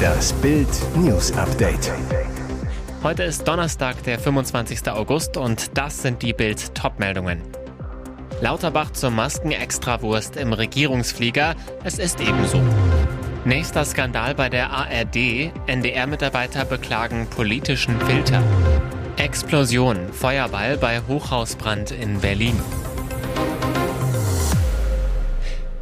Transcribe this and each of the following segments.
Das Bild News Update. Heute ist Donnerstag, der 25. August und das sind die Bild Topmeldungen. Lauterbach zur Masken-Extrawurst im Regierungsflieger. Es ist ebenso. Nächster Skandal bei der ARD. NDR-Mitarbeiter beklagen politischen Filter. Explosion, Feuerball bei Hochhausbrand in Berlin.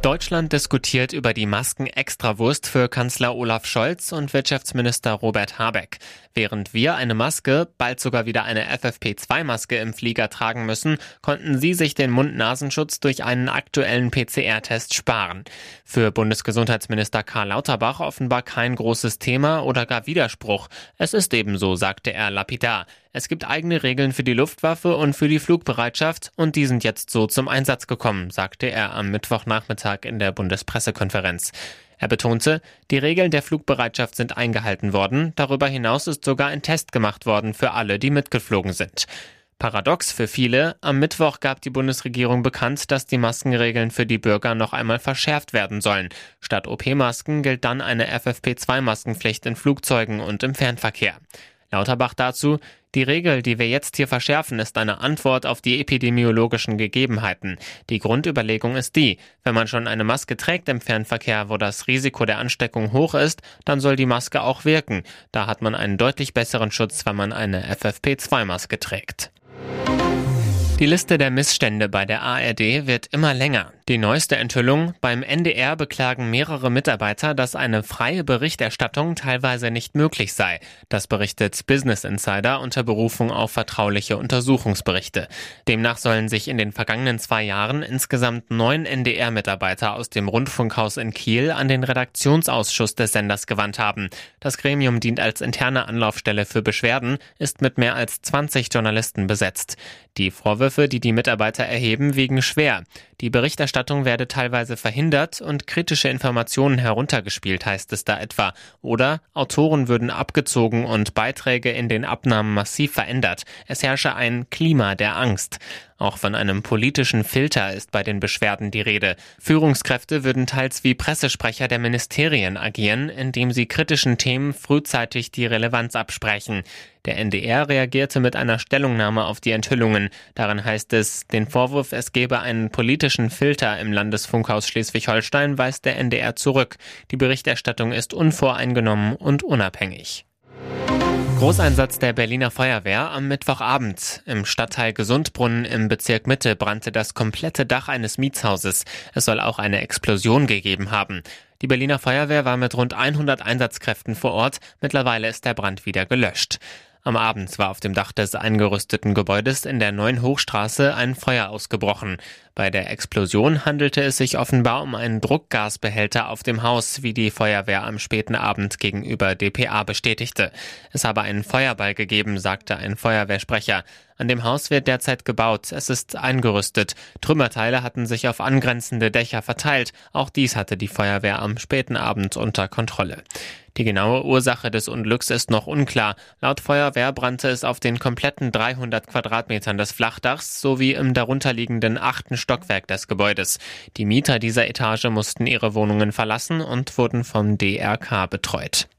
Deutschland diskutiert über die Masken-Extrawurst für Kanzler Olaf Scholz und Wirtschaftsminister Robert Habeck. Während wir eine Maske, bald sogar wieder eine FFP2-Maske im Flieger tragen müssen, konnten sie sich den Mund-Nasenschutz durch einen aktuellen PCR-Test sparen. Für Bundesgesundheitsminister Karl Lauterbach offenbar kein großes Thema oder gar Widerspruch. Es ist ebenso, sagte er lapidar. Es gibt eigene Regeln für die Luftwaffe und für die Flugbereitschaft und die sind jetzt so zum Einsatz gekommen, sagte er am Mittwochnachmittag in der Bundespressekonferenz. Er betonte, die Regeln der Flugbereitschaft sind eingehalten worden, darüber hinaus ist sogar ein Test gemacht worden für alle, die mitgeflogen sind. Paradox für viele, am Mittwoch gab die Bundesregierung bekannt, dass die Maskenregeln für die Bürger noch einmal verschärft werden sollen. Statt OP-Masken gilt dann eine FFP2-Maskenpflicht in Flugzeugen und im Fernverkehr. Lauterbach dazu, die Regel, die wir jetzt hier verschärfen, ist eine Antwort auf die epidemiologischen Gegebenheiten. Die Grundüberlegung ist die, wenn man schon eine Maske trägt im Fernverkehr, wo das Risiko der Ansteckung hoch ist, dann soll die Maske auch wirken. Da hat man einen deutlich besseren Schutz, wenn man eine FFP2-Maske trägt. Die Liste der Missstände bei der ARD wird immer länger. Die neueste Enthüllung, beim NDR beklagen mehrere Mitarbeiter, dass eine freie Berichterstattung teilweise nicht möglich sei. Das berichtet Business Insider unter Berufung auf vertrauliche Untersuchungsberichte. Demnach sollen sich in den vergangenen zwei Jahren insgesamt neun NDR-Mitarbeiter aus dem Rundfunkhaus in Kiel an den Redaktionsausschuss des Senders gewandt haben. Das Gremium dient als interne Anlaufstelle für Beschwerden, ist mit mehr als 20 Journalisten besetzt. Die Vorwürfe, die die Mitarbeiter erheben, wiegen schwer. Die Berichterstattung werde teilweise verhindert und kritische Informationen heruntergespielt, heißt es da etwa. Oder Autoren würden abgezogen und Beiträge in den Abnahmen massiv verändert. Es herrsche ein Klima der Angst. Auch von einem politischen Filter ist bei den Beschwerden die Rede. Führungskräfte würden teils wie Pressesprecher der Ministerien agieren, indem sie kritischen Themen frühzeitig die Relevanz absprechen. Der NDR reagierte mit einer Stellungnahme auf die Enthüllungen. Darin heißt es, den Vorwurf, es gebe einen politischen Filter im Landesfunkhaus Schleswig-Holstein, weist der NDR zurück. Die Berichterstattung ist unvoreingenommen und unabhängig. Großeinsatz der Berliner Feuerwehr am Mittwochabend. Im Stadtteil Gesundbrunnen im Bezirk Mitte brannte das komplette Dach eines Mietshauses. Es soll auch eine Explosion gegeben haben. Die Berliner Feuerwehr war mit rund 100 Einsatzkräften vor Ort. Mittlerweile ist der Brand wieder gelöscht. Am Abend war auf dem Dach des eingerüsteten Gebäudes in der neuen Hochstraße ein Feuer ausgebrochen. Bei der Explosion handelte es sich offenbar um einen Druckgasbehälter auf dem Haus, wie die Feuerwehr am späten Abend gegenüber dpa bestätigte. Es habe einen Feuerball gegeben, sagte ein Feuerwehrsprecher. An dem Haus wird derzeit gebaut. Es ist eingerüstet. Trümmerteile hatten sich auf angrenzende Dächer verteilt. Auch dies hatte die Feuerwehr am späten Abend unter Kontrolle. Die genaue Ursache des Unglücks ist noch unklar. Laut Feuerwehr brannte es auf den kompletten 300 Quadratmetern des Flachdachs sowie im darunterliegenden achten Stockwerk des Gebäudes. Die Mieter dieser Etage mussten ihre Wohnungen verlassen und wurden vom DRK betreut.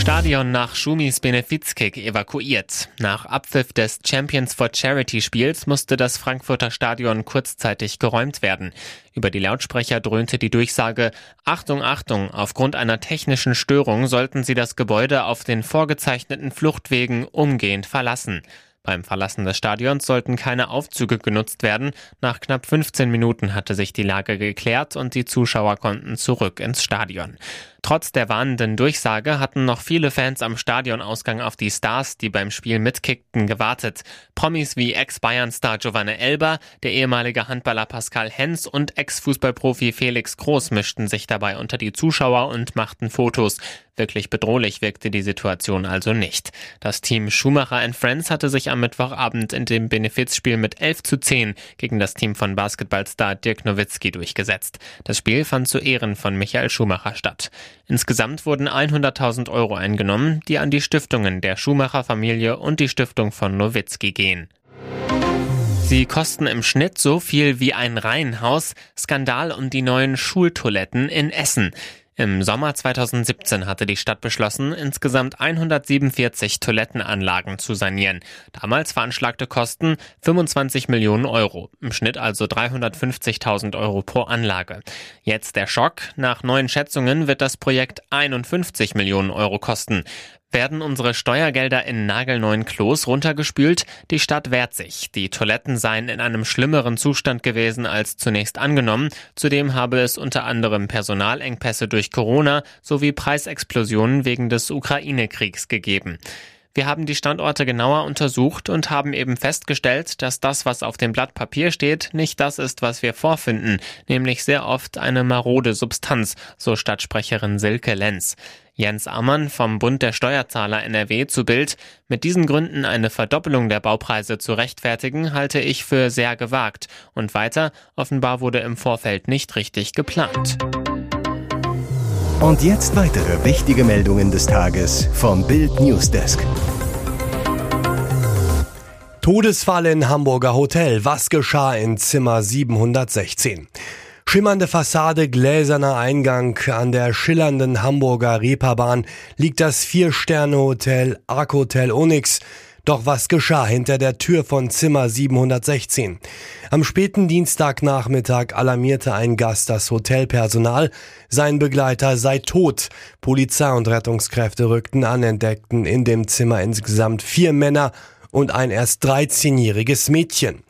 Stadion nach Schumis Benefizkick evakuiert. Nach Abpfiff des Champions for Charity Spiels musste das Frankfurter Stadion kurzzeitig geräumt werden. Über die Lautsprecher dröhnte die Durchsage Achtung, Achtung, aufgrund einer technischen Störung sollten Sie das Gebäude auf den vorgezeichneten Fluchtwegen umgehend verlassen. Beim Verlassen des Stadions sollten keine Aufzüge genutzt werden. Nach knapp 15 Minuten hatte sich die Lage geklärt und die Zuschauer konnten zurück ins Stadion. Trotz der warnenden Durchsage hatten noch viele Fans am Stadionausgang auf die Stars, die beim Spiel mitkickten, gewartet. Promis wie Ex-Bayern-Star Giovanna Elber, der ehemalige Handballer Pascal Hens und Ex-Fußballprofi Felix Groß mischten sich dabei unter die Zuschauer und machten Fotos. Wirklich bedrohlich wirkte die Situation also nicht. Das Team Schumacher Friends hatte sich am Mittwochabend in dem Benefizspiel mit 11 zu 10 gegen das Team von Basketballstar Dirk Nowitzki durchgesetzt. Das Spiel fand zu Ehren von Michael Schumacher statt. Insgesamt wurden 100.000 Euro eingenommen, die an die Stiftungen der Schumacher Familie und die Stiftung von Nowitzki gehen. Sie kosten im Schnitt so viel wie ein Reihenhaus. Skandal um die neuen Schultoiletten in Essen. Im Sommer 2017 hatte die Stadt beschlossen, insgesamt 147 Toilettenanlagen zu sanieren. Damals veranschlagte Kosten 25 Millionen Euro, im Schnitt also 350.000 Euro pro Anlage. Jetzt der Schock. Nach neuen Schätzungen wird das Projekt 51 Millionen Euro kosten. Werden unsere Steuergelder in nagelneuen Klos runtergespült? Die Stadt wehrt sich. Die Toiletten seien in einem schlimmeren Zustand gewesen als zunächst angenommen. Zudem habe es unter anderem Personalengpässe durch Corona sowie Preisexplosionen wegen des Ukraine-Kriegs gegeben. Wir haben die Standorte genauer untersucht und haben eben festgestellt, dass das, was auf dem Blatt Papier steht, nicht das ist, was wir vorfinden, nämlich sehr oft eine marode Substanz, so Stadtsprecherin Silke Lenz. Jens Ammann vom Bund der Steuerzahler NRW zu Bild. Mit diesen Gründen eine Verdoppelung der Baupreise zu rechtfertigen, halte ich für sehr gewagt. Und weiter, offenbar wurde im Vorfeld nicht richtig geplant. Und jetzt weitere wichtige Meldungen des Tages vom Bild Newsdesk. Todesfall in Hamburger Hotel. Was geschah in Zimmer 716? Schimmernde Fassade, gläserner Eingang. An der schillernden Hamburger Reeperbahn liegt das Vier-Sterne-Hotel Arc Hotel Onyx. Doch was geschah hinter der Tür von Zimmer 716? Am späten Dienstagnachmittag alarmierte ein Gast das Hotelpersonal, sein Begleiter sei tot. Polizei und Rettungskräfte rückten an, entdeckten in dem Zimmer insgesamt vier Männer und ein erst 13-jähriges Mädchen.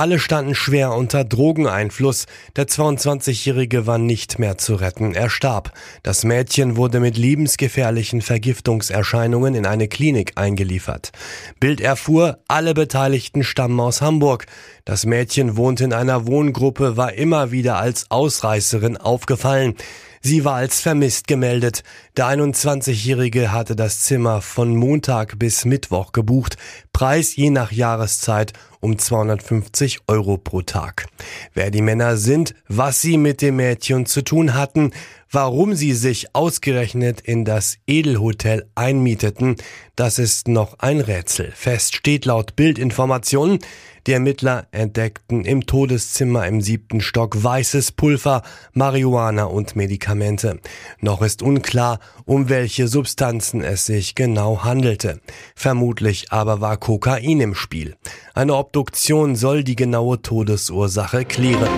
Alle standen schwer unter Drogeneinfluss. Der 22-Jährige war nicht mehr zu retten. Er starb. Das Mädchen wurde mit lebensgefährlichen Vergiftungserscheinungen in eine Klinik eingeliefert. Bild erfuhr, alle Beteiligten stammen aus Hamburg. Das Mädchen wohnt in einer Wohngruppe, war immer wieder als Ausreißerin aufgefallen. Sie war als vermisst gemeldet. Der 21-Jährige hatte das Zimmer von Montag bis Mittwoch gebucht. Preis je nach Jahreszeit um 250 Euro pro Tag. Wer die Männer sind, was sie mit dem Mädchen zu tun hatten, warum sie sich ausgerechnet in das Edelhotel einmieteten, das ist noch ein Rätsel. Fest steht laut Bildinformationen, die Ermittler entdeckten im Todeszimmer im siebten Stock weißes Pulver, Marihuana und Medikamente. Noch ist unklar, um welche Substanzen es sich genau handelte. Vermutlich aber war Kokain im Spiel. Eine Obduktion soll die genaue Todesursache klären.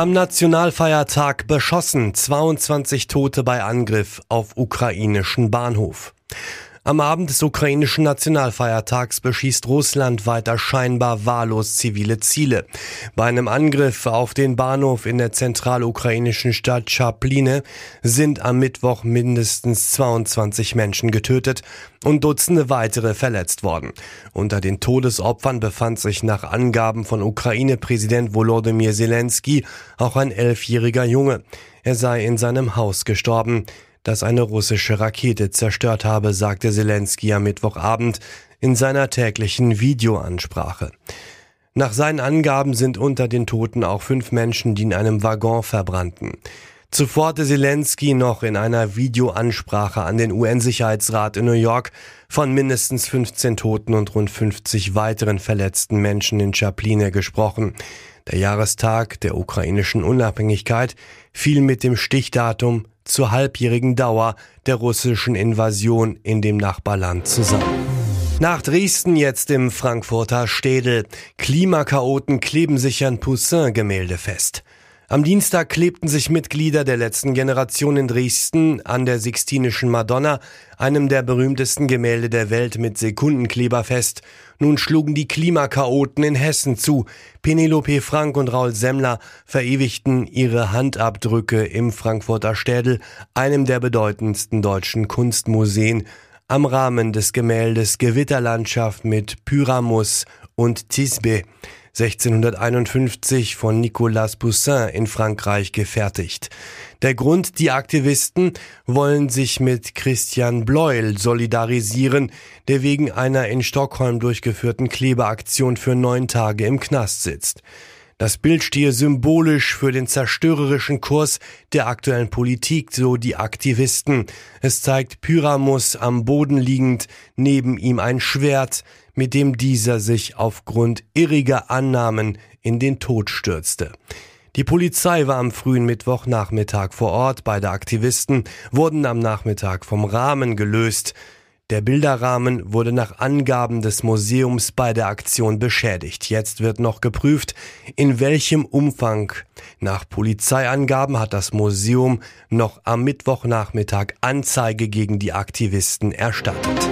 Am Nationalfeiertag beschossen 22 Tote bei Angriff auf ukrainischen Bahnhof. Am Abend des ukrainischen Nationalfeiertags beschießt Russland weiter scheinbar wahllos zivile Ziele. Bei einem Angriff auf den Bahnhof in der zentralukrainischen Stadt Chapline sind am Mittwoch mindestens 22 Menschen getötet und Dutzende weitere verletzt worden. Unter den Todesopfern befand sich nach Angaben von Ukraine-Präsident Volodymyr Zelensky auch ein elfjähriger Junge. Er sei in seinem Haus gestorben das eine russische Rakete zerstört habe, sagte Zelensky am Mittwochabend in seiner täglichen Videoansprache. Nach seinen Angaben sind unter den Toten auch fünf Menschen, die in einem Waggon verbrannten. Zuvor hatte Zelensky noch in einer Videoansprache an den UN-Sicherheitsrat in New York von mindestens 15 Toten und rund 50 weiteren verletzten Menschen in Chapline gesprochen. Der Jahrestag der ukrainischen Unabhängigkeit fiel mit dem Stichdatum zur halbjährigen Dauer der russischen Invasion in dem Nachbarland zusammen. Nach Dresden jetzt im Frankfurter Städel. Klimakaoten kleben sich an Poussin-Gemälde fest. Am Dienstag klebten sich Mitglieder der letzten Generation in Dresden an der Sixtinischen Madonna, einem der berühmtesten Gemälde der Welt mit Sekundenkleber fest. Nun schlugen die Klimakaoten in Hessen zu. Penelope Frank und Raul Semmler verewigten ihre Handabdrücke im Frankfurter Städel, einem der bedeutendsten deutschen Kunstmuseen, am Rahmen des Gemäldes Gewitterlandschaft mit Pyramus und Tisbe. 1651 von Nicolas Poussin in Frankreich gefertigt. Der Grund, die Aktivisten wollen sich mit Christian Bleuel solidarisieren, der wegen einer in Stockholm durchgeführten Klebeaktion für neun Tage im Knast sitzt. Das Bild stehe symbolisch für den zerstörerischen Kurs der aktuellen Politik, so die Aktivisten. Es zeigt Pyramus am Boden liegend, neben ihm ein Schwert, mit dem dieser sich aufgrund irriger Annahmen in den Tod stürzte. Die Polizei war am frühen Mittwochnachmittag vor Ort. Beide Aktivisten wurden am Nachmittag vom Rahmen gelöst. Der Bilderrahmen wurde nach Angaben des Museums bei der Aktion beschädigt. Jetzt wird noch geprüft, in welchem Umfang. Nach Polizeiangaben hat das Museum noch am Mittwochnachmittag Anzeige gegen die Aktivisten erstattet.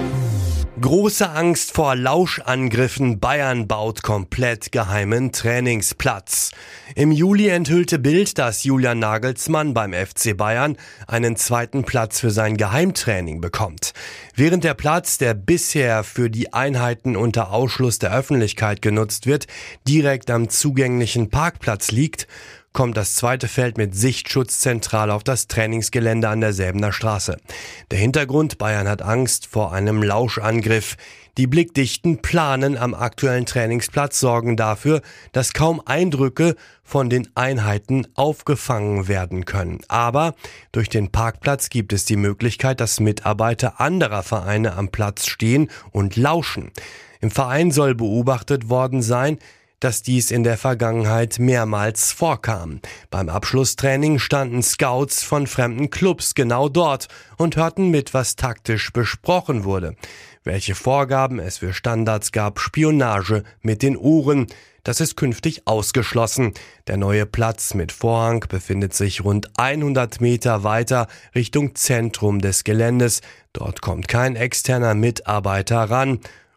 Große Angst vor Lauschangriffen. Bayern baut komplett geheimen Trainingsplatz. Im Juli enthüllte Bild, dass Julian Nagelsmann beim FC Bayern einen zweiten Platz für sein Geheimtraining bekommt. Während der Platz, der bisher für die Einheiten unter Ausschluss der Öffentlichkeit genutzt wird, direkt am zugänglichen Parkplatz liegt, kommt das zweite Feld mit Sichtschutz zentral auf das Trainingsgelände an der Säbener Straße. Der Hintergrund, Bayern hat Angst vor einem Lauschangriff. Die blickdichten Planen am aktuellen Trainingsplatz sorgen dafür, dass kaum Eindrücke von den Einheiten aufgefangen werden können. Aber durch den Parkplatz gibt es die Möglichkeit, dass Mitarbeiter anderer Vereine am Platz stehen und lauschen. Im Verein soll beobachtet worden sein, dass dies in der Vergangenheit mehrmals vorkam. Beim Abschlusstraining standen Scouts von fremden Clubs genau dort und hörten mit, was taktisch besprochen wurde. Welche Vorgaben es für Standards gab, Spionage mit den Uhren, das ist künftig ausgeschlossen. Der neue Platz mit Vorhang befindet sich rund 100 Meter weiter Richtung Zentrum des Geländes. Dort kommt kein externer Mitarbeiter ran